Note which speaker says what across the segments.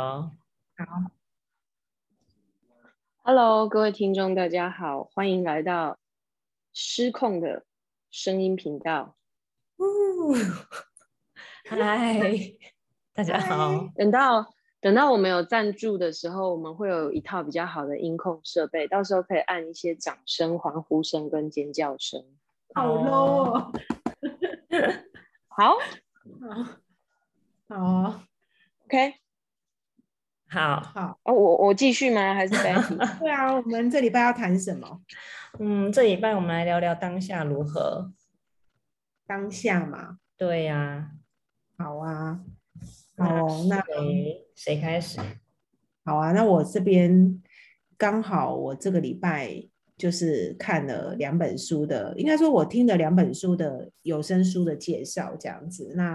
Speaker 1: 好，
Speaker 2: 好
Speaker 3: ，Hello，各位听众，大家好，欢迎来到失控的声音频道。
Speaker 1: 嗨，大家好。
Speaker 3: 等到等到我们有赞助的时候，我们会有一套比较好的音控设备，到时候可以按一些掌声、欢呼声跟尖叫声。
Speaker 2: 好 low 哦，
Speaker 3: 好，
Speaker 2: 好，好
Speaker 3: ，OK。
Speaker 1: 好
Speaker 2: 好
Speaker 3: 哦，我我继续吗？还是 Betty？
Speaker 2: 对啊，我们这礼拜要谈什么？
Speaker 1: 嗯，这礼拜我们来聊聊当下如何。
Speaker 2: 当下嘛。
Speaker 1: 对呀。
Speaker 2: 好啊。好，那
Speaker 1: 谁谁开始？
Speaker 2: 好啊，那我这边刚好，我这个礼拜就是看了两本书的，应该说我听了两本书的有声书的介绍，这样子。那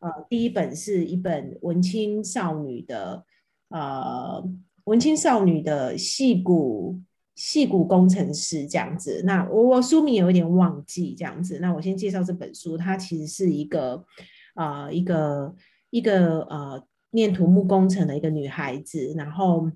Speaker 2: 呃，第一本是一本文青少女的。呃，文青少女的戏骨戏骨工程师这样子，那我我书名有一点忘记这样子，那我先介绍这本书，它其实是一个呃一个一个呃念土木工程的一个女孩子，然后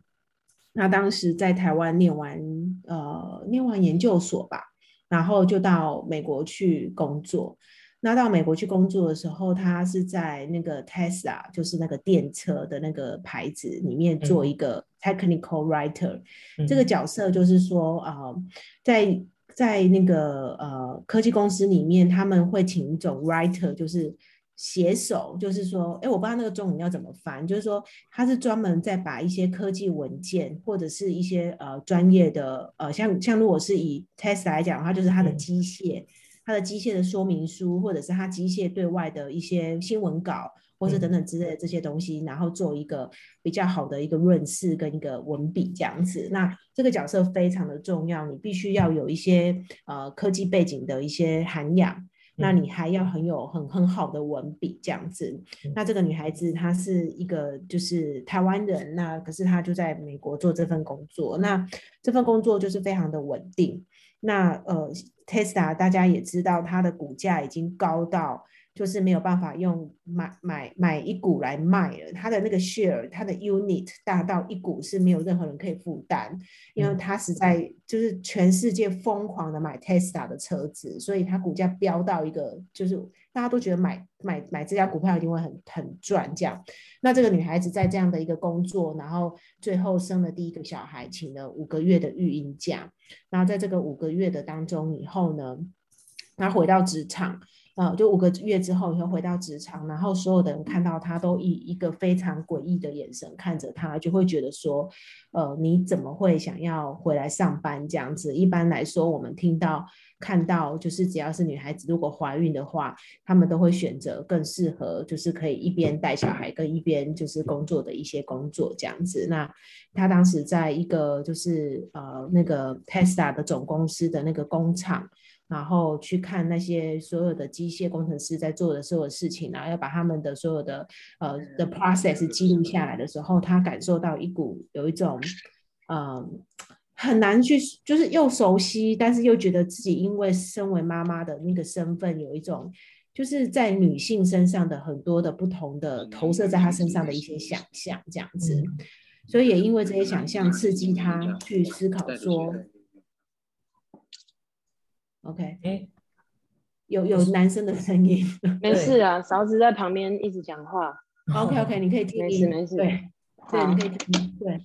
Speaker 2: 那当时在台湾念完呃念完研究所吧，然后就到美国去工作。那到美国去工作的时候，他是在那个 Tesla，就是那个电车的那个牌子里面做一个 technical writer。这个角色就是说，啊，在在那个呃科技公司里面，他们会请一种 writer，就是写手，就是说，哎，我不知道那个中文要怎么翻，就是说他是专门在把一些科技文件或者是一些呃专业的呃，像像如果是以 Tesla 来讲的话，就是它的机械。它的机械的说明书，或者是它机械对外的一些新闻稿，或者等等之类的这些东西，然后做一个比较好的一个润饰跟一个文笔这样子。那这个角色非常的重要，你必须要有一些呃科技背景的一些涵养，那你还要很有很很好的文笔这样子。那这个女孩子她是一个就是台湾人，那可是她就在美国做这份工作，那这份工作就是非常的稳定。那呃，Tesla 大家也知道，它的股价已经高到就是没有办法用买买买一股来卖了。它的那个 share，它的 unit 大到一股是没有任何人可以负担，因为它实在就是全世界疯狂的买 Tesla 的车子，所以它股价飙到一个就是。大家都觉得买买买这家股票一定会很很赚，这样。那这个女孩子在这样的一个工作，然后最后生了第一个小孩，请了五个月的育婴假。然后在这个五个月的当中以后呢，她回到职场。呃，就五个月之后，又回到职场，然后所有的人看到他都以一个非常诡异的眼神看着他，就会觉得说，呃，你怎么会想要回来上班这样子？一般来说，我们听到看到，就是只要是女孩子如果怀孕的话，她们都会选择更适合，就是可以一边带小孩跟一边就是工作的一些工作这样子。那他当时在一个就是呃那个 Tesla 的总公司的那个工厂。然后去看那些所有的机械工程师在做的所有事情，然后要把他们的所有的呃的 process 记录下来的时候，他感受到一股有一种嗯很难去，就是又熟悉，但是又觉得自己因为身为妈妈的那个身份，有一种就是在女性身上的很多的不同的投射在她身上的一些想象这样子，所以也因为这些想象刺激她去思考说。OK，哎，有有男生的声音，
Speaker 3: 没事啊，勺子在旁边一直讲话。
Speaker 2: OK OK，你可以听，
Speaker 3: 没事没事，
Speaker 2: 对对，你可以听，对。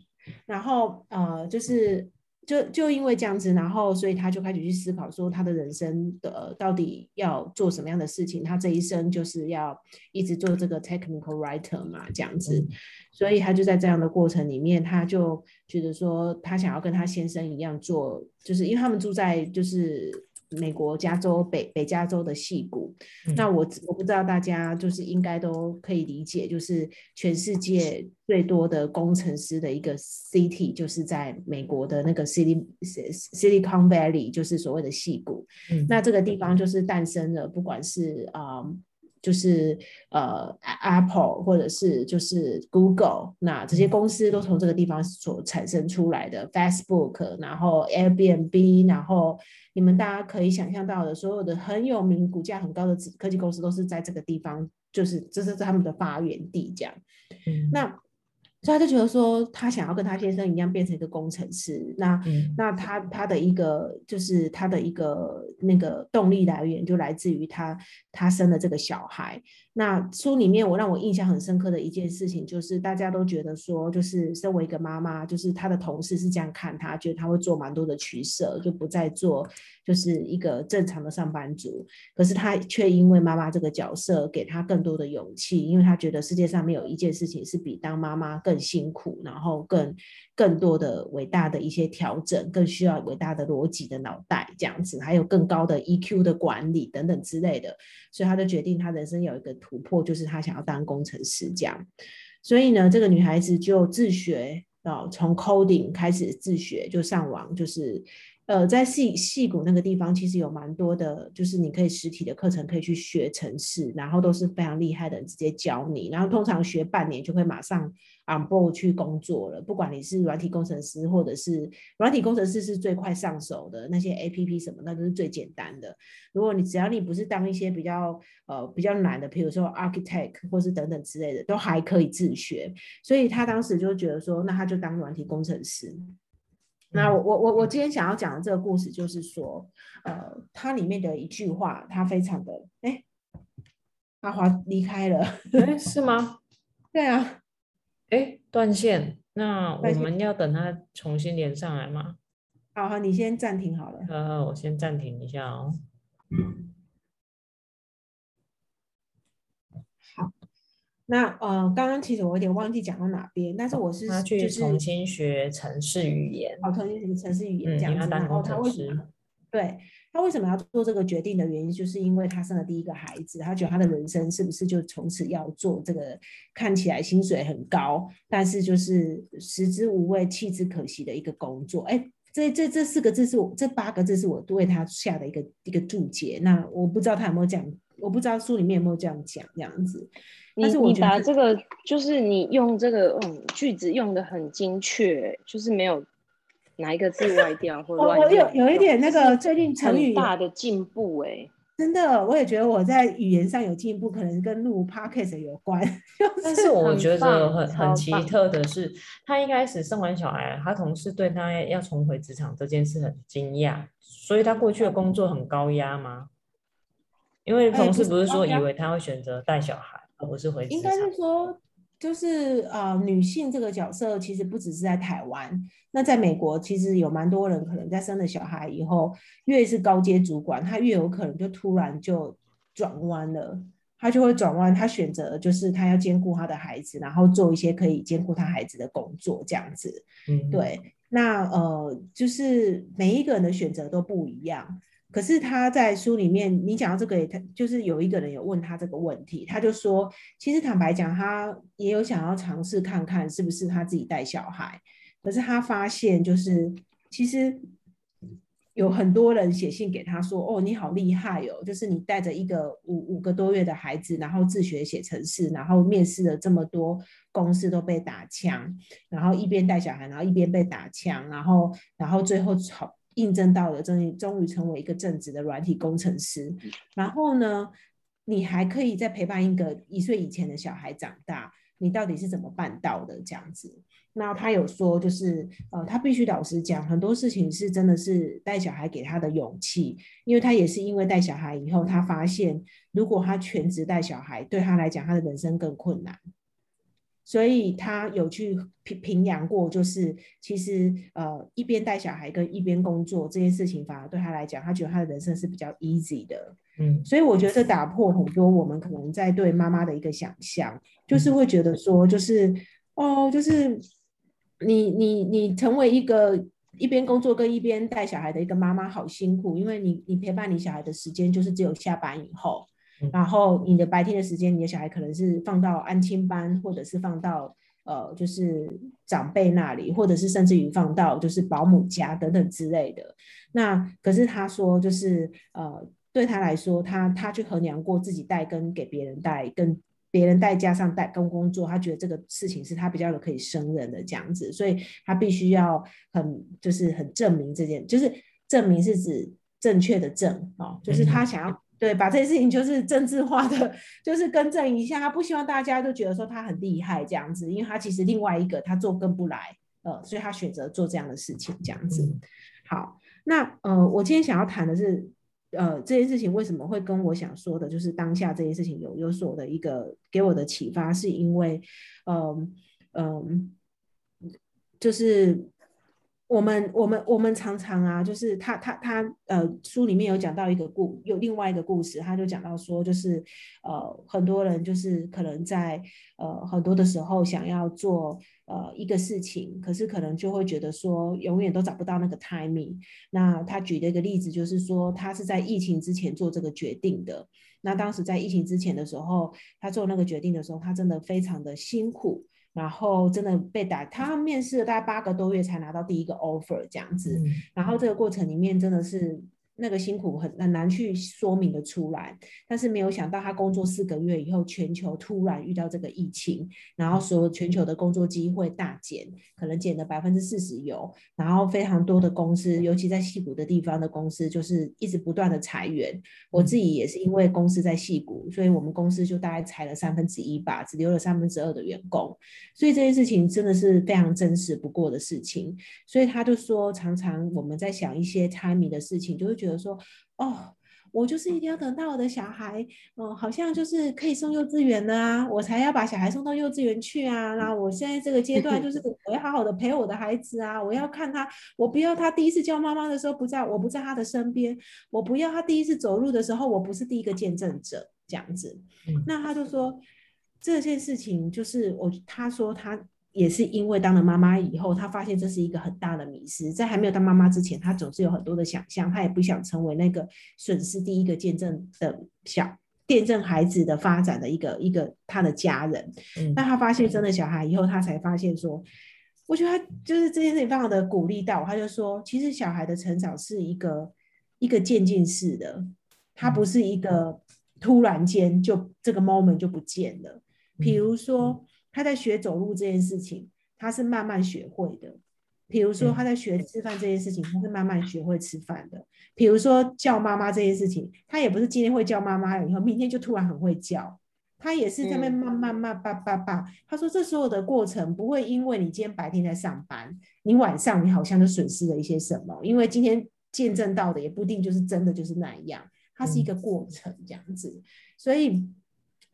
Speaker 2: 然后呃，就是就就因为这样子，然后所以他就开始去思考说，他的人生的到底要做什么样的事情？他这一生就是要一直做这个 technical writer 嘛，这样子。所以他就在这样的过程里面，他就觉得说，他想要跟他先生一样做，就是因为他们住在就是。美国加州北北加州的戏谷，那我我不知道大家就是应该都可以理解，就是全世界最多的工程师的一个 city，就是在美国的那个 city Silicon Valley，就是所谓的戏谷。那这个地方就是诞生了，不管是啊。就是呃，Apple 或者是就是 Google，那这些公司都从这个地方所产生出来的。Facebook，然后 Airbnb，然后你们大家可以想象到的所有的很有名、股价很高的科技公司，都是在这个地方，就是这是他们的发源地。这样，那所以他就觉得说，他想要跟他先生一样变成一个工程师。那那他他的一个就是他的一个那个动力来源，就来自于他他生了这个小孩。那书里面我让我印象很深刻的一件事情，就是大家都觉得说，就是身为一个妈妈，就是她的同事是这样看她，觉得她会做蛮多的取舍，就不再做就是一个正常的上班族。可是她却因为妈妈这个角色，给她更多的勇气，因为她觉得世界上没有一件事情是比当妈妈更辛苦，然后更更多的伟大的一些调整，更需要伟大的逻辑的脑袋这样子，还有更高的 EQ 的管理等等之类的。所以他就决定，他人生有一个突破，就是他想要当工程师这样。所以呢，这个女孩子就自学啊，从 coding 开始自学，就上网，就是呃，在戏戏谷那个地方，其实有蛮多的，就是你可以实体的课程可以去学程式，然后都是非常厉害的直接教你，然后通常学半年就会马上。on board 去工作了，不管你是软体工程师，或者是软体工程师是最快上手的那些 A P P 什么，那都是最简单的。如果你只要你不是当一些比较呃比较难的，比如说 architect 或是等等之类的，都还可以自学。所以他当时就觉得说，那他就当软体工程师。那我我我我今天想要讲的这个故事，就是说，呃，它里面的一句话，它非常的哎，阿华离开了，
Speaker 1: 哎，是吗？
Speaker 2: 对啊。
Speaker 1: 哎，断线，那我们要等他重新连上来吗？
Speaker 2: 好好，你先暂停好了。
Speaker 1: 呃，我先暂停一下哦。
Speaker 2: 好，那呃，刚刚其实我有点忘记讲到哪边，但是我是
Speaker 1: 他去重新学城市语言，
Speaker 2: 哦，重新学城市语言这样子，然后他为什么？对。他为什么要做这个决定的原因，就是因为他生了第一个孩子，他觉得他的人生是不是就从此要做这个看起来薪水很高，但是就是食之无味弃之可惜的一个工作？哎，这这这四个字是我这八个字是我对他下的一个一个注解。那我不知道他有没有讲，我不知道书里面有没有这样讲这样子。但是
Speaker 3: 你把这个就是你用这个嗯句子用的很精确，就是没有。哪一个字歪掉或 乱
Speaker 2: 我有有一点那个最近成语
Speaker 3: 大的进步哎，
Speaker 2: 真的，我也觉得我在语言上有进步，可能跟录 podcast 有关。
Speaker 1: 但是我觉得很很奇特的是，他一开始生完小孩，他同事对他要重回职场这件事很惊讶，所以他过去的工作很高压吗？因为同事不是说以为他会选择带小孩，而不是回。
Speaker 2: 应该是说。就是啊，女性这个角色其实不只是在台湾，那在美国其实有蛮多人可能在生了小孩以后，越是高阶主管，他越有可能就突然就转弯了，他就会转弯，他选择就是他要兼顾他的孩子，然后做一些可以兼顾他孩子的工作，这样子。嗯，对，那呃，就是每一个人的选择都不一样。可是他在书里面，你讲到这个，他就是有一个人有问他这个问题，他就说，其实坦白讲，他也有想要尝试看看是不是他自己带小孩，可是他发现就是其实有很多人写信给他说，哦，你好厉害哦，就是你带着一个五五个多月的孩子，然后自学写程式，然后面试了这么多公司都被打枪，然后一边带小孩，然后一边被打枪，然后然后最后好。印证到了，终于终于成为一个正直的软体工程师。然后呢，你还可以再陪伴一个一岁以前的小孩长大。你到底是怎么办到的？这样子？那他有说，就是呃，他必须老实讲，很多事情是真的是带小孩给他的勇气，因为他也是因为带小孩以后，他发现如果他全职带小孩，对他来讲，他的人生更困难。所以他有去平平阳过，就是其实呃一边带小孩跟一边工作这件事情，反而对他来讲，他觉得他的人生是比较 easy 的。嗯，所以我觉得这打破很多我们可能在对妈妈的一个想象，就是会觉得说，就是哦，就是你你你成为一个一边工作跟一边带小孩的一个妈妈，好辛苦，因为你你陪伴你小孩的时间就是只有下班以后。然后你的白天的时间，你的小孩可能是放到安亲班，或者是放到呃，就是长辈那里，或者是甚至于放到就是保姆家等等之类的。那可是他说，就是呃，对他来说，他他去衡量过自己带跟给别人带，跟别人带加上带跟工作，他觉得这个事情是他比较的可以胜任的这样子，所以他必须要很就是很证明这件，就是证明是指正确的证哦，就是他想要。对，把这件事情就是政治化的，就是更正一下，他不希望大家都觉得说他很厉害这样子，因为他其实另外一个他做更不来，呃，所以他选择做这样的事情这样子。好，那呃，我今天想要谈的是，呃，这件事情为什么会跟我想说的，就是当下这件事情有有所的一个给我的启发，是因为，嗯嗯，就是。我们我们我们常常啊，就是他他他呃，书里面有讲到一个故，有另外一个故事，他就讲到说，就是呃，很多人就是可能在呃很多的时候想要做呃一个事情，可是可能就会觉得说永远都找不到那个 timing。那他举的一个例子就是说，他是在疫情之前做这个决定的。那当时在疫情之前的时候，他做那个决定的时候，他真的非常的辛苦。然后真的被打，他面试了大概八个多月才拿到第一个 offer 这样子，然后这个过程里面真的是。那个辛苦很很难去说明的出来，但是没有想到他工作四个月以后，全球突然遇到这个疫情，然后所有全球的工作机会大减，可能减了百分之四十有，然后非常多的公司，尤其在戏谷的地方的公司，就是一直不断的裁员。我自己也是因为公司在戏谷，所以我们公司就大概裁了三分之一吧，只留了三分之二的员工。所以这件事情真的是非常真实不过的事情。所以他就说，常常我们在想一些 timing 的事情，就会觉得。得说哦，我就是一定要等到我的小孩，嗯，好像就是可以送幼稚园了啊，我才要把小孩送到幼稚园去啊。然后我现在这个阶段就是我要好好的陪我的孩子啊，我要看他，我不要他第一次叫妈妈的时候不在，我不在他的身边，我不要他第一次走路的时候我不是第一个见证者这样子。那他就说这件事情就是我，他说他。也是因为当了妈妈以后，她发现这是一个很大的迷失。在还没有当妈妈之前，她总是有很多的想象，她也不想成为那个损失第一个见证的小见证孩子的发展的一个一个他的家人。那她发现真的小孩以后，她才发现说，我觉得就是这件事情非常的鼓励到，她就说，其实小孩的成长是一个一个渐进式的，他不是一个突然间就这个 moment 就不见了。比如说。他在学走路这件事情，他是慢慢学会的。比如说他在学吃饭这件事情，他是慢慢学会吃饭的。比如说叫妈妈这件事情，他也不是今天会叫妈妈了，以后明天就突然很会叫。他也是在那慢慢慢叭叭叭。他说这所有的过程不会因为你今天白天在上班，你晚上你好像就损失了一些什么，因为今天见证到的也不一定就是真的就是那样，它是一个过程这样子，所以。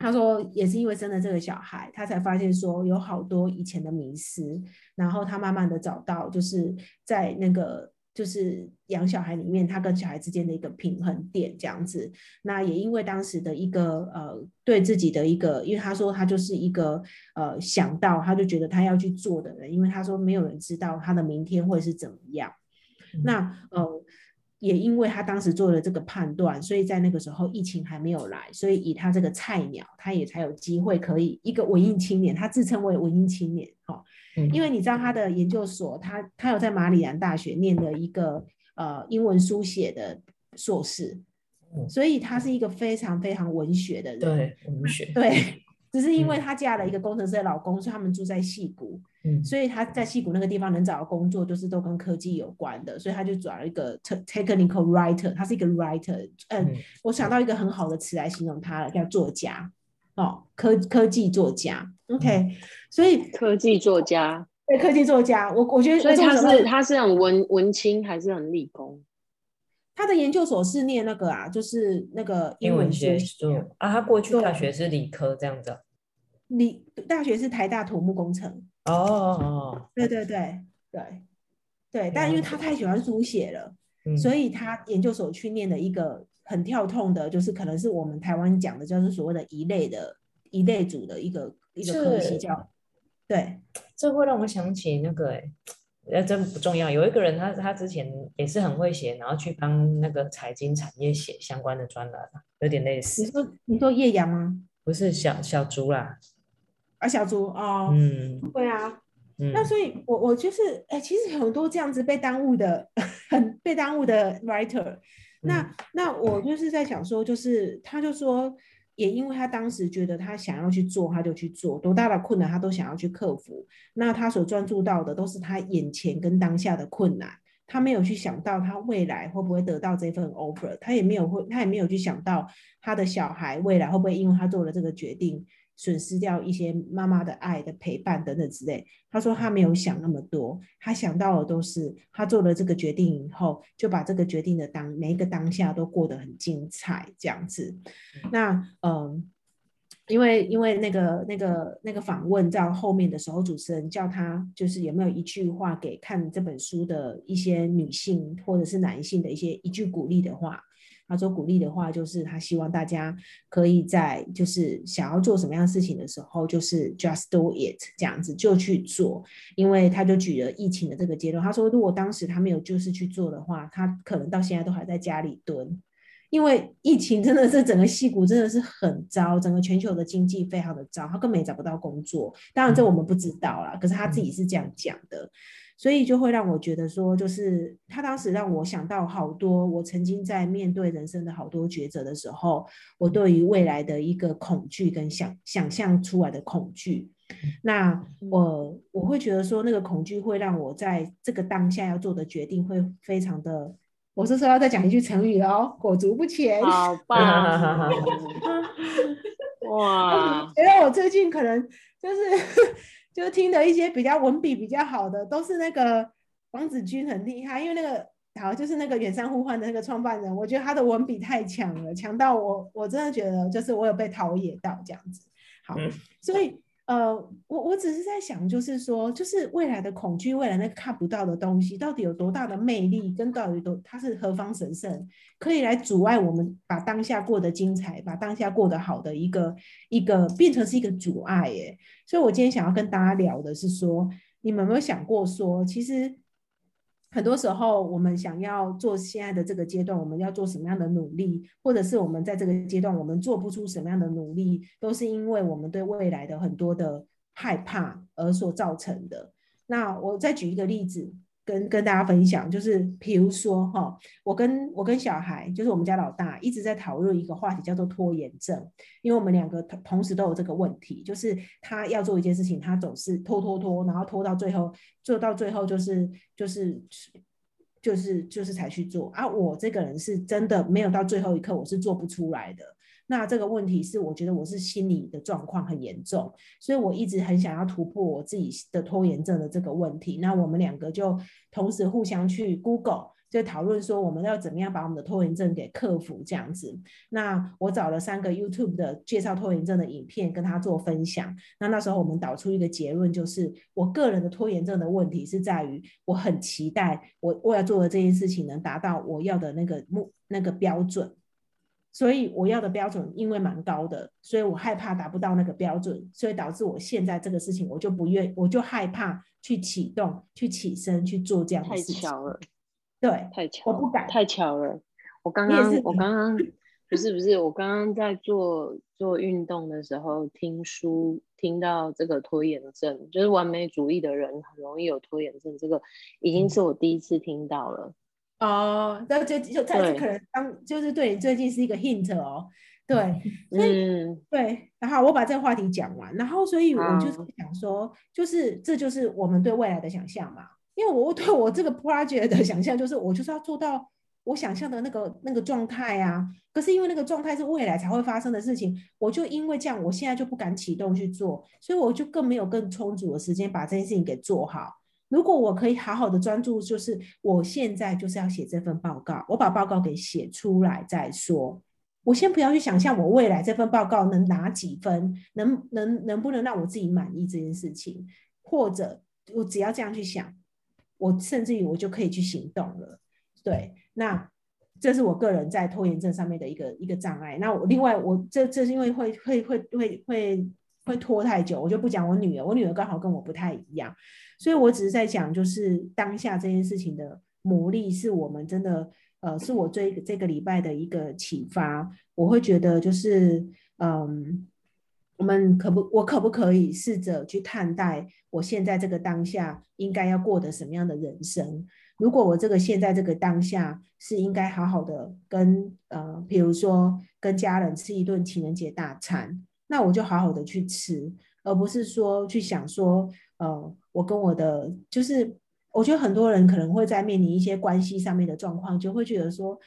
Speaker 2: 他说，也是因为生了这个小孩，他才发现说有好多以前的迷失，然后他慢慢的找到，就是在那个就是养小孩里面，他跟小孩之间的一个平衡点这样子。那也因为当时的一个呃对自己的一个，因为他说他就是一个呃想到他就觉得他要去做的人，因为他说没有人知道他的明天会是怎么样。那呃。也因为他当时做了这个判断，所以在那个时候疫情还没有来，所以以他这个菜鸟，他也才有机会可以一个文艺青年，他自称为文艺青年，哈，因为你知道他的研究所，他他有在马里兰大学念的一个呃英文书写的硕士，所以他是一个非常非常文学的人，
Speaker 1: 对文学，
Speaker 2: 对。只是因为她嫁了一个工程师的老公，所以他们住在戏谷，嗯，所以她在戏谷那个地方能找到工作，就是都跟科技有关的，所以她就转了一个 technical writer，他是一个 writer，嗯，我想到一个很好的词来形容他了，叫作家，哦，科科技作家，OK，所以
Speaker 3: 科技作家，
Speaker 2: 对，科技作家，我我觉得，
Speaker 3: 所以他是他是很文文青还是很理工？
Speaker 2: 他的研究所是念那个啊，就是那个英文学
Speaker 1: 啊，他过去大学是理科这样子。
Speaker 2: 理大学是台大土木工程。
Speaker 1: 哦哦，
Speaker 2: 对对对对对，但因为他太喜欢书写了，所以他研究所去念了一个很跳痛的，就是可能是我们台湾讲的，就是所谓的一类的一类组的一个一个科系叫。对，
Speaker 1: 这会让我想起那个哎。那真不重要。有一个人，他他之前也是很会写，然后去帮那个财经产业写相关的专栏，有点类似。
Speaker 2: 你说你说叶阳吗？
Speaker 1: 不是小小竹啦，
Speaker 2: 啊小竹哦，嗯，对啊，嗯那所以，我我就是，哎，其实很多这样子被耽误的，很被耽误的 writer，那那我就是在想说，就是他就说。也因为他当时觉得他想要去做，他就去做，多大的困难他都想要去克服。那他所专注到的都是他眼前跟当下的困难，他没有去想到他未来会不会得到这份 offer，他也没有会，他也没有去想到他的小孩未来会不会因为他做了这个决定，损失掉一些妈妈的爱的陪伴等等之类。他说他没有想那么多，他想到的都是他做了这个决定以后，就把这个决定的当每一个当下都过得很精彩这样子。那嗯。因为因为那个那个那个访问到后面的时候，主持人叫他就是有没有一句话给看这本书的一些女性或者是男性的一些一句鼓励的话。他说鼓励的话就是他希望大家可以在就是想要做什么样事情的时候，就是 just do it 这样子就去做。因为他就举了疫情的这个阶段，他说如果当时他没有就是去做的话，他可能到现在都还在家里蹲。因为疫情真的是整个戏股真的是很糟，整个全球的经济非常的糟，他根本也找不到工作。当然这我们不知道啦，可是他自己是这样讲的，所以就会让我觉得说，就是他当时让我想到好多我曾经在面对人生的好多抉择的时候，我对于未来的一个恐惧跟想想象出来的恐惧。那我我会觉得说，那个恐惧会让我在这个当下要做的决定会非常的。我是说要再讲一句成语哦，裹足不前。
Speaker 3: 好棒！哇，
Speaker 2: 觉得我最近可能就是就听的一些比较文笔比较好的，都是那个王子君很厉害，因为那个好就是那个远山呼唤的那个创办人，我觉得他的文笔太强了，强到我我真的觉得就是我有被陶冶到这样子。好，所以。呃，我我只是在想，就是说，就是未来的恐惧，未来那个看不到的东西，到底有多大的魅力，跟到底都它是何方神圣，可以来阻碍我们把当下过得精彩，把当下过得好的一个一个变成是一个阻碍耶。所以我今天想要跟大家聊的是说，你们有没有想过说，其实。很多时候，我们想要做现在的这个阶段，我们要做什么样的努力，或者是我们在这个阶段我们做不出什么样的努力，都是因为我们对未来的很多的害怕而所造成的。那我再举一个例子。跟跟大家分享，就是比如说哈，我跟我跟小孩，就是我们家老大，一直在讨论一个话题，叫做拖延症。因为我们两个同同时都有这个问题，就是他要做一件事情，他总是拖拖拖，然后拖到最后，做到最后就是就是就是就是才去做。啊，我这个人是真的没有到最后一刻，我是做不出来的。那这个问题是，我觉得我是心理的状况很严重，所以我一直很想要突破我自己的拖延症的这个问题。那我们两个就同时互相去 Google，就讨论说我们要怎么样把我们的拖延症给克服这样子。那我找了三个 YouTube 的介绍拖延症的影片跟他做分享。那那时候我们导出一个结论，就是我个人的拖延症的问题是在于，我很期待我我要做的这件事情能达到我要的那个目那个标准。所以我要的标准因为蛮高的，所以我害怕达不到那个标准，所以导致我现在这个事情我就不愿，我就害怕去启动、去起身去做这样的事情。
Speaker 3: 太巧了，
Speaker 2: 对，
Speaker 3: 太巧，
Speaker 2: 我不敢，
Speaker 3: 太巧了。我刚刚，我刚刚不是不是，我刚刚在做做运动的时候听书，听到这个拖延症，就是完美主义的人很容易有拖延症，这个已经是我第一次听到了。
Speaker 2: 哦，那就就在可能当就是对你最近是一个 hint 哦，对，所以对，然后我把这个话题讲完，然后所以我就是想说，就是这就是我们对未来的想象嘛，因为我对我这个 project 的想象就是我就是要做到我想象的那个那个状态啊，可是因为那个状态是未来才会发生的事情，我就因为这样，我现在就不敢启动去做，所以我就更没有更充足的时间把这件事情给做好。如果我可以好好的专注，就是我现在就是要写这份报告，我把报告给写出来再说。我先不要去想象我未来这份报告能拿几分，能能能不能让我自己满意这件事情，或者我只要这样去想，我甚至于我就可以去行动了。对，那这是我个人在拖延症上面的一个一个障碍。那我另外我这这是因为会会会会会会拖太久，我就不讲我女儿，我女儿刚好跟我不太一样。所以，我只是在讲，就是当下这件事情的魔力，是我们真的，呃，是我这这个礼拜的一个启发。我会觉得，就是，嗯，我们可不，我可不可以试着去看待我现在这个当下应该要过的什么样的人生？如果我这个现在这个当下是应该好好的跟，呃，比如说跟家人吃一顿情人节大餐，那我就好好的去吃，而不是说去想说。呃，我跟我的就是我觉得很多人可能会在面临一些关系上面的状况，就会觉得说。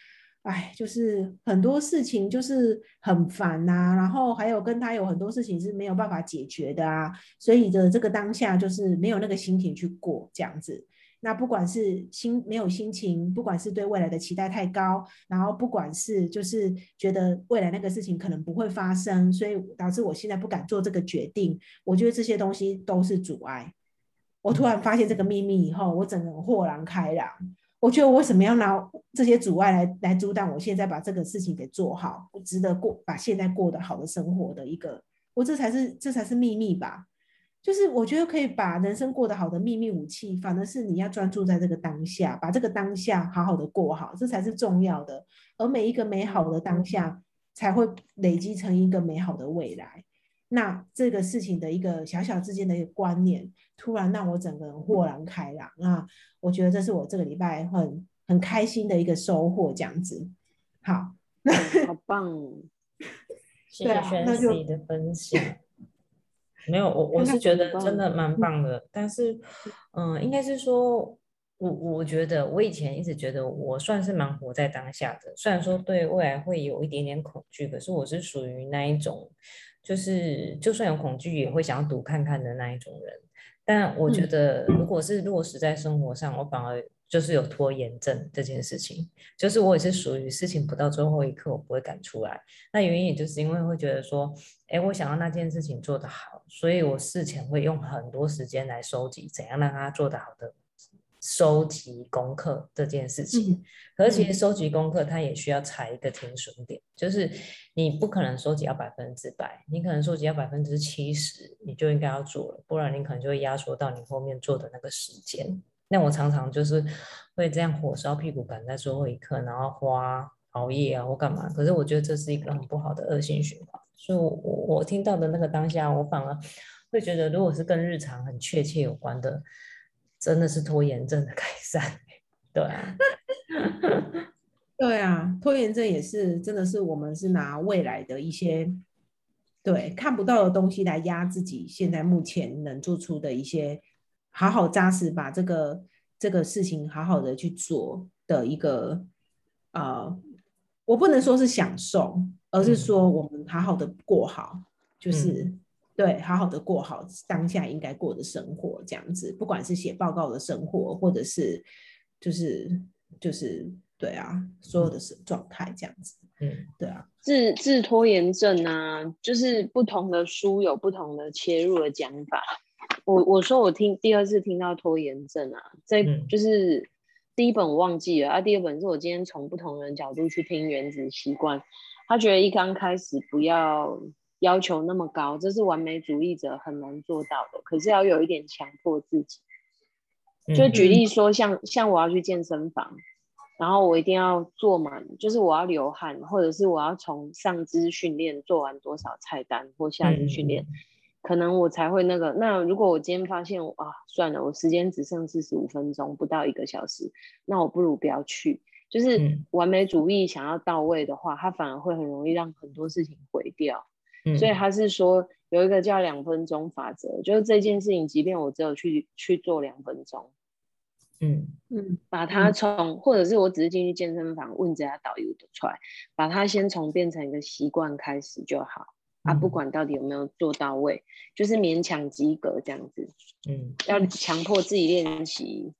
Speaker 2: 哎，就是很多事情就是很烦呐，然后还有跟他有很多事情是没有办法解决的啊，所以的这个当下就是没有那个心情去过这样子。那不管是心没有心情，不管是对未来的期待太高，然后不管是就是觉得未来那个事情可能不会发生，所以导致我现在不敢做这个决定。我觉得这些东西都是阻碍。我突然发现这个秘密以后，我整个人豁然开朗。我觉得我为什么要拿这些阻碍来来阻挡我现在把这个事情给做好，值得过把现在过得好的生活的一个，我这才是这才是秘密吧？就是我觉得可以把人生过得好的秘密武器，反而是你要专注在这个当下，把这个当下好好的过好，这才是重要的。而每一个美好的当下，才会累积成一个美好的未来。那这个事情的一个小小之间的一个观念，突然让我整个人豁然开朗啊！我觉得这是我这个礼拜很很开心的一个收获，这样子。好，
Speaker 3: 好棒！
Speaker 1: 谢谢轩熙的分享。没有，我我是觉得真的蛮棒的。但是，嗯，应该是说，我我觉得我以前一直觉得我算是蛮活在当下的，虽然说对未来会有一点点恐惧，可是我是属于那一种。就是就算有恐惧，也会想要赌看看的那一种人。但我觉得，如果是落实在生活上，我反而就是有拖延症这件事情。就是我也是属于事情不到最后一刻，我不会赶出来。那原因也就是因为会觉得说，哎，我想要那件事情做得好，所以我事前会用很多时间来收集怎样让它做得好的。收集功课这件事情，而且收集功课它也需要踩一个停损点，就是你不可能收集到百分之百，你可能收集到百分之七十，你就应该要做了，不然你可能就会压缩到你后面做的那个时间。那我常常就是会这样火烧屁股赶在最后一刻，然后花熬夜啊或干嘛。可是我觉得这是一个很不好的恶性循环，所以我我听到的那个当下，我反而会觉得，如果是跟日常很确切有关的。真的是拖延症的 改善，对啊，
Speaker 2: 对啊，拖延症也是真的是我们是拿未来的一些对看不到的东西来压自己现在目前能做出的一些好好扎实把这个这个事情好好的去做的一个呃，我不能说是享受，而是说我们好好的过好，就是。对，好好的过好当下应该过的生活，这样子，不管是写报告的生活，或者是就是就是对啊，所有的是状态这样子，嗯，对啊，
Speaker 3: 治治拖延症啊，就是不同的书有不同的切入的讲法。我我说我听第二次听到拖延症啊，在就是第一本我忘记了啊，第二本是我今天从不同人角度去听原子习惯，他觉得一刚开始不要。要求那么高，这是完美主义者很难做到的。可是要有一点强迫自己，就举例说，像像我要去健身房，然后我一定要做满，就是我要流汗，或者是我要从上肢训练做完多少菜单或下肢训练，可能我才会那个。那如果我今天发现啊，算了，我时间只剩四十五分钟，不到一个小时，那我不如不要去。就是完美主义想要到位的话，它反而会很容易让很多事情毁掉。所以他是说有一个叫两分钟法则，就是这件事情，即便我只有去去做两分钟，嗯嗯，把它从或者是我只是进去健身房问这家导游的出来，把它先从变成一个习惯开始就好啊，不管到底有没有做到位，就是勉强及格这样子，嗯，要强迫自己练习，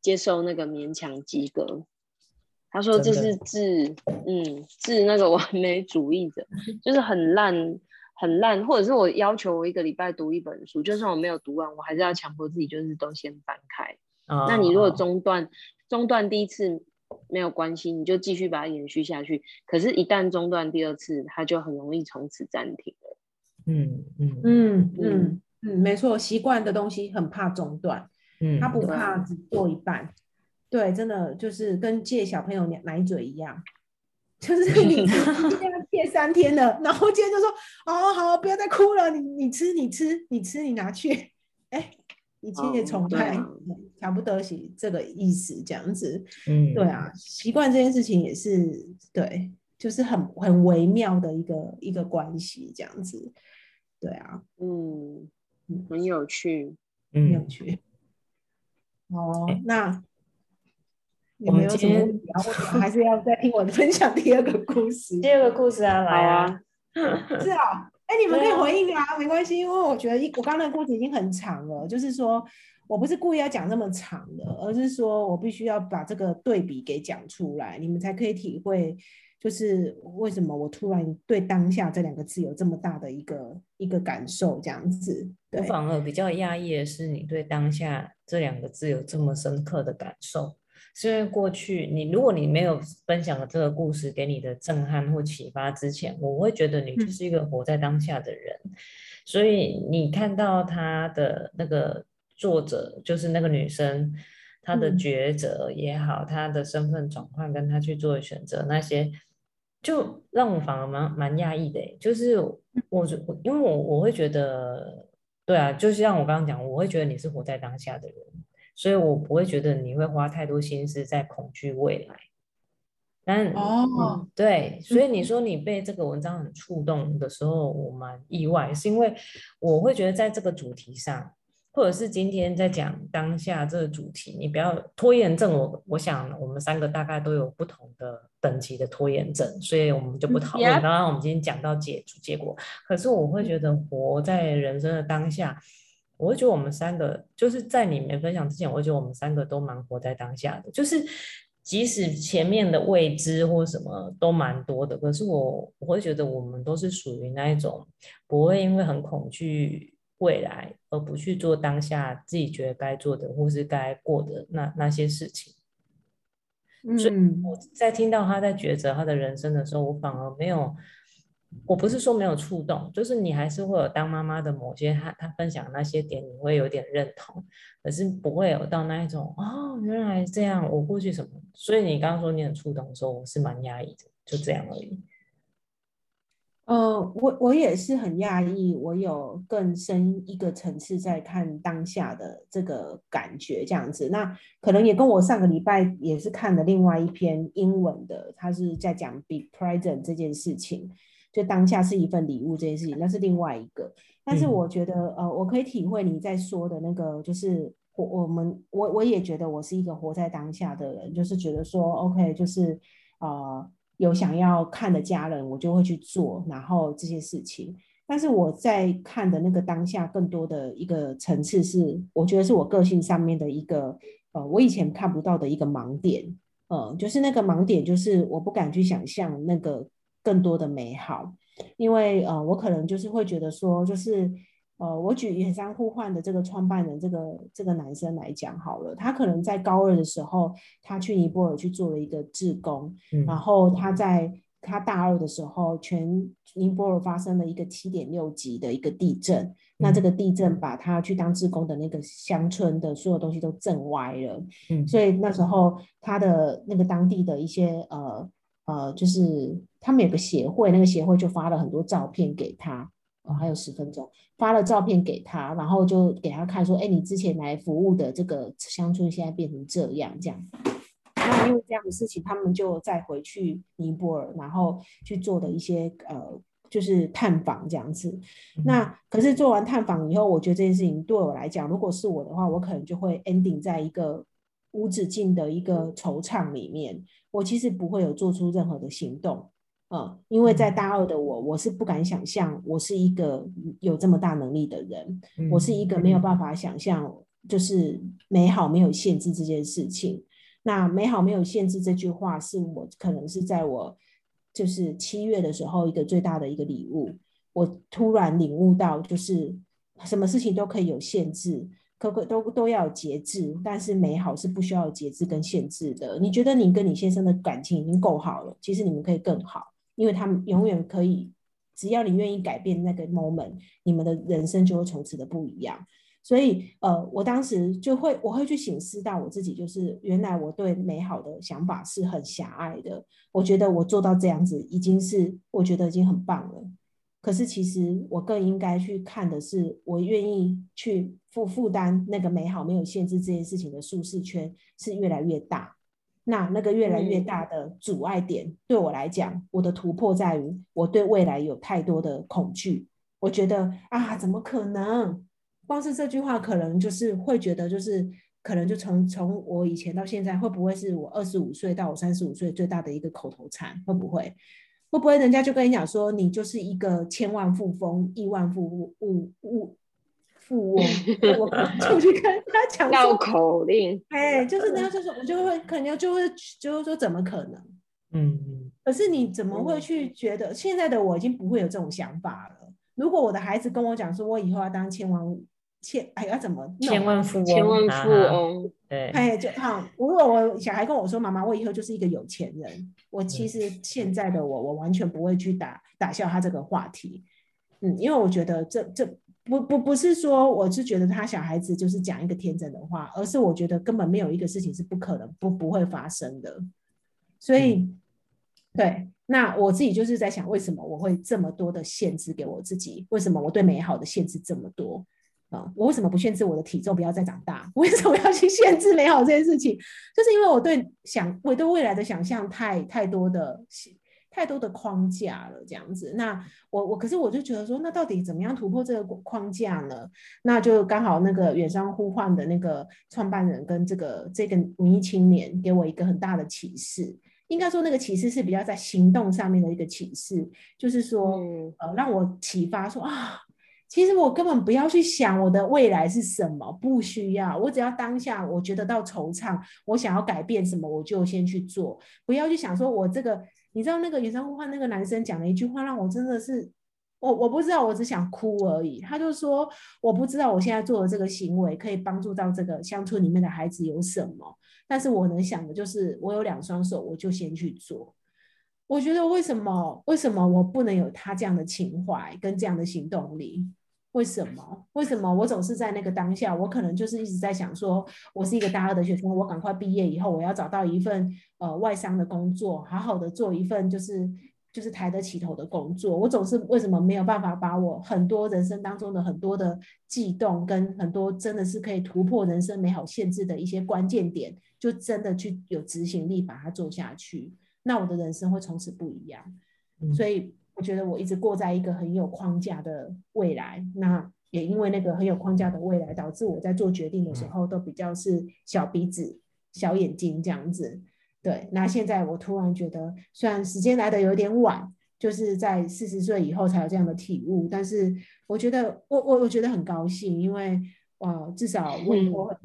Speaker 3: 接受那个勉强及格。他说：“这是。治，嗯，治那个完美主义者，就是很烂，很烂，或者是我要求我一个礼拜读一本书，就算我没有读完，我还是要强迫自己，就是都先翻开。那你如果中断，中断第一次没有关系，你就继续把它延续下去。可是，一旦中断第二次，它就很容易从此暂停了。
Speaker 2: 嗯嗯嗯嗯嗯，没错，习惯的东西很怕中断，嗯，他不怕只做一半。”对，真的就是跟借小朋友奶奶嘴一样，就是 你一定要借三天了，然后今天就说哦好，不要再哭了，你你吃你吃你吃你拿去，哎，一切重来，强不得起这个意思，这样子，嗯，对啊，习惯这件事情也是对，就是很很微妙的一个一个关系，这样子，对啊，
Speaker 3: 嗯，很有趣，
Speaker 2: 很有趣。哦，那。我们有什么问题要问还是要再听我分享第二个故事？
Speaker 1: 第二个故事啊，来啊，
Speaker 2: 是啊，哎，你们可以回应啊，没关系，因为我觉得一我刚刚的故事已经很长了，就是说我不是故意要讲这么长的，而是说我必须要把这个对比给讲出来，你们才可以体会。就是为什么我突然对当下这两个字有这么大的一个一个感受，这样子。
Speaker 1: 我反而比较压抑的是，你对当下这两个字有这么深刻的感受，是因为过去你如果你没有分享了这个故事给你的震撼或启发之前，我会觉得你就是一个活在当下的人。所以你看到他的那个作者，就是那个女生，她的抉择也好，她的身份转换跟她去做的选择那些。就让我反而蛮蛮压抑的，就是我我因为我我会觉得，对啊，就像我刚刚讲，我会觉得你是活在当下的人，所以我不会觉得你会花太多心思在恐惧未来。但哦，对，所以你说你被这个文章很触动的时候，我蛮意外，是因为我会觉得在这个主题上。或者是今天在讲当下这个主题，你不要拖延症。我我想我们三个大概都有不同的等级的拖延症，所以我们就不讨论。当然，我们今天讲到结结果，可是我会觉得活在人生的当下，我会觉得我们三个就是在你没分享之前，我会觉得我们三个都蛮活在当下的。就是即使前面的未知或什么都蛮多的，可是我我会觉得我们都是属于那一种不会因为很恐惧。未来，而不去做当下自己觉得该做的或是该过的那那些事情。所以我在听到他在抉择他的人生的时候，我反而没有，我不是说没有触动，就是你还是会有当妈妈的某些他他分享那些点，你会有点认同，可是不会有到那一种哦，原来这样，我过去什么？所以你刚刚说你很触动的时候，我是蛮压抑的，就这样而已。
Speaker 2: 呃，我我也是很讶异，我有更深一个层次在看当下的这个感觉，这样子，那可能也跟我上个礼拜也是看了另外一篇英文的，他是在讲 be present 这件事情，就当下是一份礼物这件事情，那是另外一个。但是我觉得，呃，我可以体会你在说的那个，就是我我们我我也觉得我是一个活在当下的人，就是觉得说，OK，就是呃。有想要看的家人，我就会去做，然后这些事情。但是我在看的那个当下，更多的一个层次是，我觉得是我个性上面的一个，呃，我以前看不到的一个盲点，呃，就是那个盲点，就是我不敢去想象那个更多的美好，因为呃，我可能就是会觉得说，就是。呃，我举远山互换的这个创办人，这个这个男生来讲好了，他可能在高二的时候，他去尼泊尔去做了一个志工，然后他在他大二的时候，全尼泊尔发生了一个七点六级的一个地震，那这个地震把他去当志工的那个乡村的所有东西都震歪了，嗯，所以那时候他的那个当地的一些呃呃，就是他们有个协会，那个协会就发了很多照片给他。还有十分钟，发了照片给他，然后就给他看说：“哎，你之前来服务的这个乡村现在变成这样，这样。”那因为这样的事情，他们就再回去尼泊尔，然后去做的一些呃，就是探访这样子。那可是做完探访以后，我觉得这件事情对我来讲，如果是我的话，我可能就会 ending 在一个无止境的一个惆怅里面，我其实不会有做出任何的行动。嗯，因为在大二的我，我是不敢想象我是一个有这么大能力的人，我是一个没有办法想象就是美好没有限制这件事情。那美好没有限制这句话，是我可能是在我就是七月的时候一个最大的一个礼物。我突然领悟到，就是什么事情都可以有限制，可可都都要有节制，但是美好是不需要节制跟限制的。你觉得你跟你先生的感情已经够好了，其实你们可以更好。因为他们永远可以，只要你愿意改变那个 moment，你们的人生就会从此的不一样。所以，呃，我当时就会，我会去醒思到我自己，就是原来我对美好的想法是很狭隘的。我觉得我做到这样子，已经是我觉得已经很棒了。可是，其实我更应该去看的是，我愿意去负负担那个美好没有限制这件事情的舒适圈是越来越大。那那个越来越大的阻碍点，对我来讲，我的突破在于我对未来有太多的恐惧。我觉得啊，怎么可能？光是这句话，可能就是会觉得，就是可能就从从我以前到现在，会不会是我二十五岁到我三十五岁最大的一个口头禅？会不会？会不会人家就跟你讲说，你就是一个千万富翁、亿万富富富富翁？我就去跟他讲
Speaker 3: 绕口令，
Speaker 2: 哎，就是那样就是，我就会可能就会就是说，怎么可能？
Speaker 1: 嗯嗯。
Speaker 2: 可是你怎么会去觉得现在的我已经不会有这种想法了？如果我的孩子跟我讲说，我以后要当千万。千哎要怎么
Speaker 1: 千万富翁？
Speaker 3: 千万富翁，
Speaker 1: 对，
Speaker 2: 哎就好。如果我小孩跟我说，妈妈，我以后就是一个有钱人，我其实现在的我，我完全不会去打打消他这个话题。嗯，因为我觉得这这不不不是说我是觉得他小孩子就是讲一个天真的话，而是我觉得根本没有一个事情是不可能不不会发生的。所以，对，那我自己就是在想，为什么我会这么多的限制给我自己？为什么我对美好的限制这么多？啊，我为什么不限制我的体重不要再长大？为什么要去限制美好这件事情？就是因为我对想我对未来的想象太太多的太多的框架了，这样子。那我我可是我就觉得说，那到底怎么样突破这个框架呢？那就刚好那个远山呼唤的那个创办人跟这个这个文艺青年给我一个很大的启示。应该说那个启示是比较在行动上面的一个启示，就是说呃让我启发说啊。其实我根本不要去想我的未来是什么，不需要。我只要当下我觉得到惆怅，我想要改变什么，我就先去做。不要去想说我这个，你知道那个原生呼唤那个男生讲了一句话，让我真的是，我我不知道，我只想哭而已。他就说，我不知道我现在做的这个行为可以帮助到这个乡村里面的孩子有什么，但是我能想的就是，我有两双手，我就先去做。我觉得为什么为什么我不能有他这样的情怀跟这样的行动力？为什么？为什么我总是在那个当下？我可能就是一直在想，说我是一个大二的学生，我赶快毕业以后，我要找到一份呃外商的工作，好好的做一份就是就是抬得起头的工作。我总是为什么没有办法把我很多人生当中的很多的悸动，跟很多真的是可以突破人生美好限制的一些关键点，就真的去有执行力把它做下去？那我的人生会从此不一样。所以。我觉得我一直过在一个很有框架的未来，那也因为那个很有框架的未来，导致我在做决定的时候都比较是小鼻子、小眼睛这样子。对，那现在我突然觉得，虽然时间来的有点晚，就是在四十岁以后才有这样的体悟，但是我觉得我我我觉得很高兴，因为呃，至少我我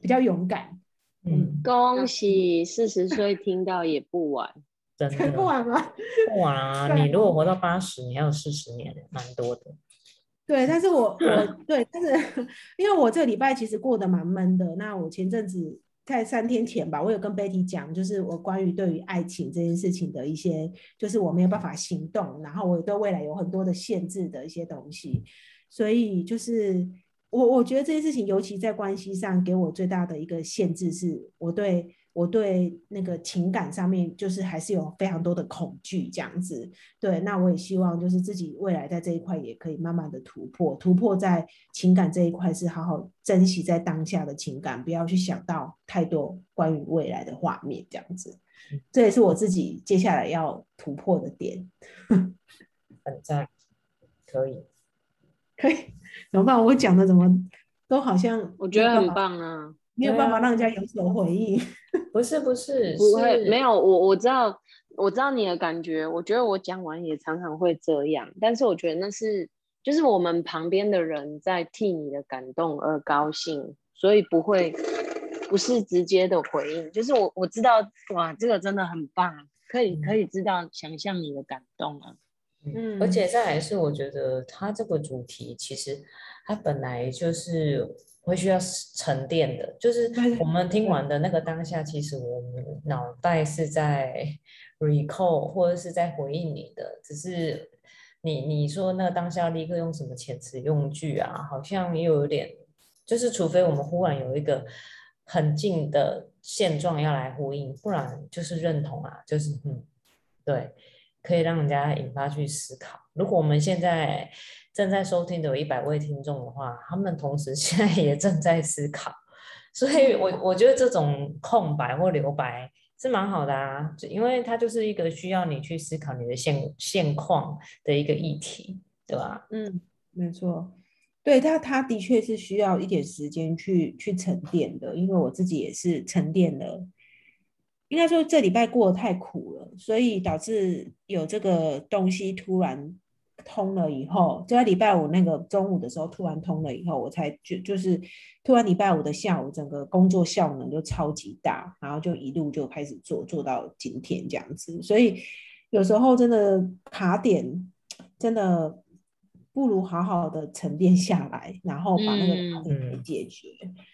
Speaker 2: 比较勇敢。
Speaker 3: 嗯，恭喜四十岁听到也不晚。
Speaker 2: 不晚吗？
Speaker 1: 不晚啊！你如果活到八十，你还有四十年，蛮多的。
Speaker 2: 对，但是我 我对，但是因为我这个礼拜其实过得蛮闷的。那我前阵子在三天前吧，我有跟 Betty 讲，就是我关于对于爱情这件事情的一些，就是我没有办法行动，然后我对未来有很多的限制的一些东西。所以就是我我觉得这件事情，尤其在关系上，给我最大的一个限制是，我对。我对那个情感上面，就是还是有非常多的恐惧这样子。对，那我也希望就是自己未来在这一块也可以慢慢的突破，突破在情感这一块是好好珍惜在当下的情感，不要去想到太多关于未来的画面这样子。这也是我自己接下来要突破的点。
Speaker 1: 很赞，可以，
Speaker 2: 可以，怎么办？我讲的怎么都好像
Speaker 3: 我觉得很棒啊。
Speaker 2: 没有办法让人家有所回应，
Speaker 1: 不是不是
Speaker 3: 不会没有我我知道我知道你的感觉，我觉得我讲完也常常会这样，但是我觉得那是就是我们旁边的人在替你的感动而高兴，所以不会不是直接的回应，就是我我知道哇这个真的很棒，可以可以知道想象你的感动啊，
Speaker 1: 嗯，而且再来是我觉得他这个主题其实他本来就是。会需要沉淀的，就是我们听完的那个当下，其实我们脑袋是在 recall 或者是在回应你的，只是你你说那个当下立刻用什么遣词用句啊，好像又有点，就是除非我们忽然有一个很近的现状要来呼应，不然就是认同啊，就是嗯，对，可以让人家引发去思考。如果我们现在。正在收听的有一百位听众的话，他们同时 现在也正在思考，所以我我觉得这种空白或留白是蛮好的啊，因为它就是一个需要你去思考你的现现况的一个议题，对吧？
Speaker 2: 嗯，没错。对他，他的确是需要一点时间去去沉淀的，因为我自己也是沉淀了。应该说这礼拜过得太苦了，所以导致有这个东西突然通了以后，就在礼拜五那个中午的时候突然通了以后，我才就就是突然礼拜五的下午，整个工作效能就超级大，然后就一路就开始做做到今天这样子。所以有时候真的卡点，真的。不如好好的沉淀下来，然后把那个卡点给解决。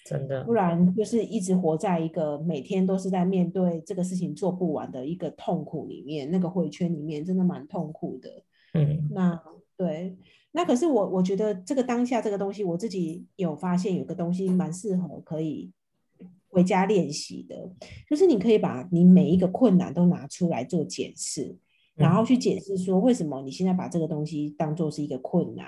Speaker 1: 真的，
Speaker 2: 不然就是一直活在一个每天都是在面对这个事情做不完的一个痛苦里面，那个回圈里面真的蛮痛苦的。
Speaker 1: 嗯，
Speaker 2: 那对，那可是我我觉得这个当下这个东西，我自己有发现有个东西蛮适合可以回家练习的，就是你可以把你每一个困难都拿出来做检视。然后去解释说，为什么你现在把这个东西当做是一个困难？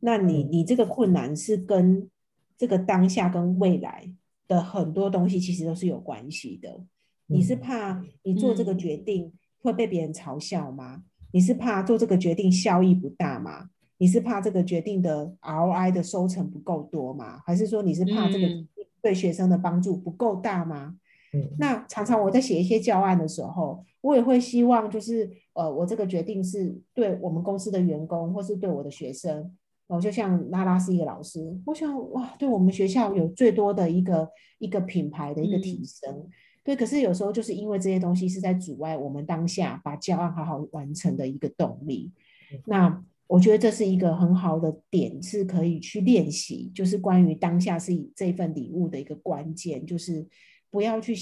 Speaker 2: 那你你这个困难是跟这个当下跟未来的很多东西其实都是有关系的。你是怕你做这个决定会被别人嘲笑吗？你是怕做这个决定效益不大吗？你是怕这个决定的 ROI 的收成不够多吗？还是说你是怕这个对学生的帮助不够大吗？那常常我在写一些教案的时候，我也会希望就是，呃，我这个决定是对我们公司的员工，或是对我的学生。哦，就像拉拉是一个老师，我想哇，对我们学校有最多的一个一个品牌的一个提升。对，可是有时候就是因为这些东西是在阻碍我们当下把教案好好完成的一个动力。那我觉得这是一个很好的点，是可以去练习，就是关于当下是以这份礼物的一个关键，就是。不要去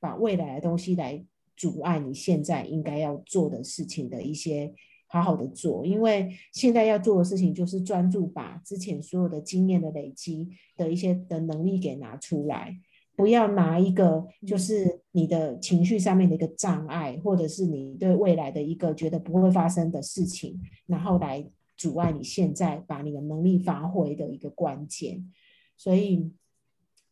Speaker 2: 把未来的东西来阻碍你现在应该要做的事情的一些好好的做，因为现在要做的事情就是专注把之前所有的经验的累积的一些的能力给拿出来，不要拿一个就是你的情绪上面的一个障碍，或者是你对未来的一个觉得不会发生的事情，然后来阻碍你现在把你的能力发挥的一个关键，所以。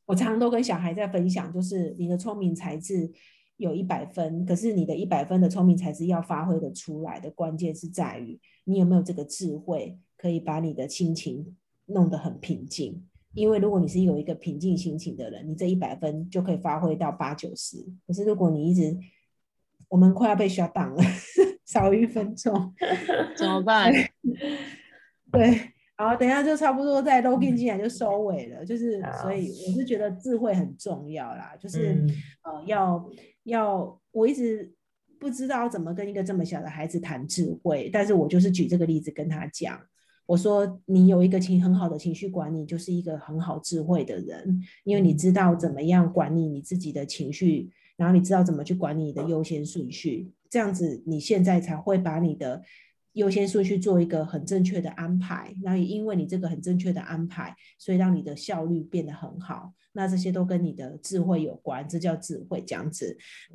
Speaker 2: 我常常都跟小孩在分享，就是你的聪明才智有一百分，可是你的一百分的聪明才智要发挥的出来的关键是在于你有没有这个智慧，可以把你的心情弄得很平静。因为如果你是有一个平静心情的人，你这一百分就可以发挥到八九十。可是如果你一直，我们快要被 shut down 了，少一分钟
Speaker 3: 怎么办？
Speaker 2: 对。好，等一下就差不多在 login 进来就收尾了，就是所以我是觉得智慧很重要啦，就是呃要要我一直不知道怎么跟一个这么小的孩子谈智慧，但是我就是举这个例子跟他讲，我说你有一个情很好的情绪管理，就是一个很好智慧的人，因为你知道怎么样管理你自己的情绪，然后你知道怎么去管理你的优先顺序，这样子你现在才会把你的。优先顺序做一个很正确的安排，那也因为你这个很正确的安排，所以让你的效率变得很好。那这些都跟你的智慧有关，这叫智慧，这样子。